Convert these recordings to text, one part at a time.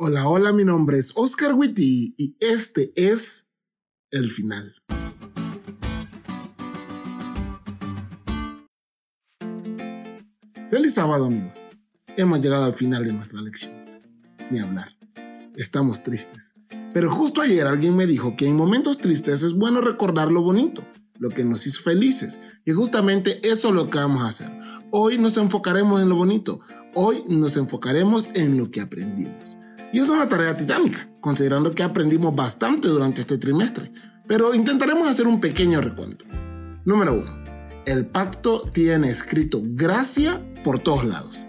Hola, hola, mi nombre es Oscar Witty y este es el final. Feliz sábado, amigos. Hemos llegado al final de nuestra lección. Ni hablar. Estamos tristes. Pero justo ayer alguien me dijo que en momentos tristes es bueno recordar lo bonito, lo que nos hizo felices. Y justamente eso es lo que vamos a hacer. Hoy nos enfocaremos en lo bonito. Hoy nos enfocaremos en lo que aprendimos. Y es una tarea titánica, considerando que aprendimos bastante durante este trimestre, pero intentaremos hacer un pequeño recuento. Número 1. El pacto tiene escrito gracia por todos lados.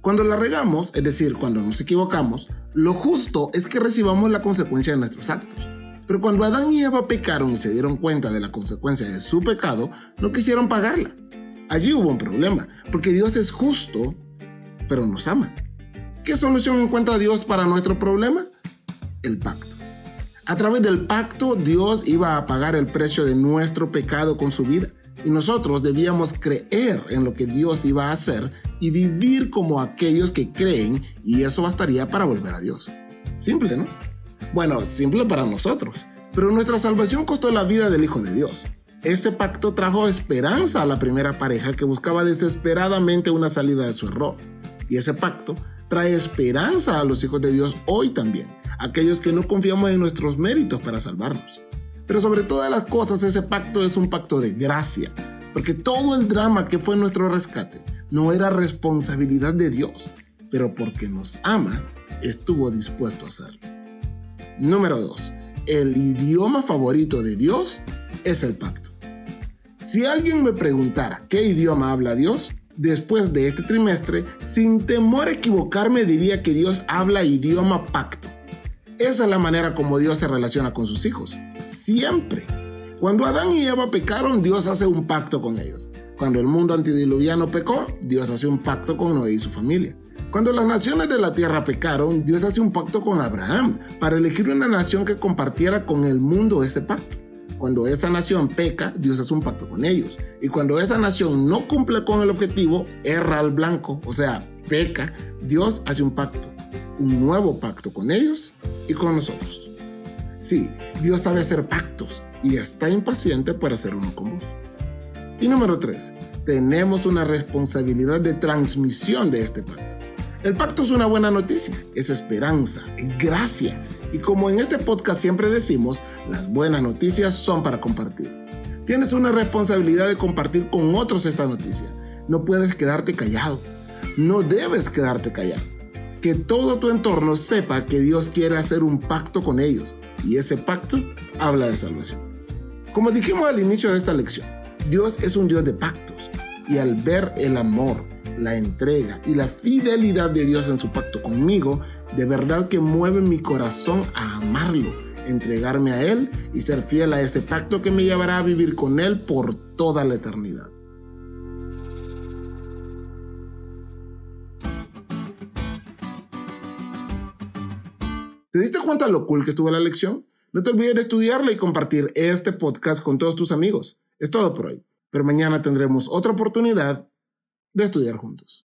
Cuando la regamos, es decir, cuando nos equivocamos, lo justo es que recibamos la consecuencia de nuestros actos. Pero cuando Adán y Eva pecaron y se dieron cuenta de la consecuencia de su pecado, no quisieron pagarla. Allí hubo un problema, porque Dios es justo, pero nos ama. ¿Qué solución encuentra Dios para nuestro problema? El pacto. A través del pacto, Dios iba a pagar el precio de nuestro pecado con su vida. Y nosotros debíamos creer en lo que Dios iba a hacer y vivir como aquellos que creen y eso bastaría para volver a Dios. Simple, ¿no? Bueno, simple para nosotros, pero nuestra salvación costó la vida del Hijo de Dios. Ese pacto trajo esperanza a la primera pareja que buscaba desesperadamente una salida de su error. Y ese pacto trae esperanza a los hijos de Dios hoy también, aquellos que no confiamos en nuestros méritos para salvarnos. Pero sobre todas las cosas, ese pacto es un pacto de gracia, porque todo el drama que fue nuestro rescate no era responsabilidad de Dios, pero porque nos ama, estuvo dispuesto a hacerlo. Número 2. El idioma favorito de Dios es el pacto. Si alguien me preguntara qué idioma habla Dios, después de este trimestre, sin temor a equivocarme, diría que Dios habla idioma pacto. Esa es la manera como Dios se relaciona con sus hijos. Siempre. Cuando Adán y Eva pecaron, Dios hace un pacto con ellos. Cuando el mundo antediluviano pecó, Dios hace un pacto con Noé y su familia. Cuando las naciones de la tierra pecaron, Dios hace un pacto con Abraham para elegir una nación que compartiera con el mundo ese pacto. Cuando esa nación peca, Dios hace un pacto con ellos. Y cuando esa nación no cumple con el objetivo, erra al blanco, o sea, peca, Dios hace un pacto. Un nuevo pacto con ellos y con nosotros. Sí, Dios sabe hacer pactos y está impaciente por hacer uno con vos. Y número 3. Tenemos una responsabilidad de transmisión de este pacto. El pacto es una buena noticia, es esperanza, es gracia y como en este podcast siempre decimos, las buenas noticias son para compartir. Tienes una responsabilidad de compartir con otros esta noticia. No puedes quedarte callado. No debes quedarte callado. Que todo tu entorno sepa que Dios quiere hacer un pacto con ellos y ese pacto habla de salvación. Como dijimos al inicio de esta lección, Dios es un Dios de pactos y al ver el amor, la entrega y la fidelidad de Dios en su pacto conmigo, de verdad que mueve mi corazón a amarlo, entregarme a Él y ser fiel a ese pacto que me llevará a vivir con Él por toda la eternidad. ¿Te diste cuenta lo cool que estuvo la lección? No te olvides de estudiarla y compartir este podcast con todos tus amigos. Es todo por hoy, pero mañana tendremos otra oportunidad de estudiar juntos.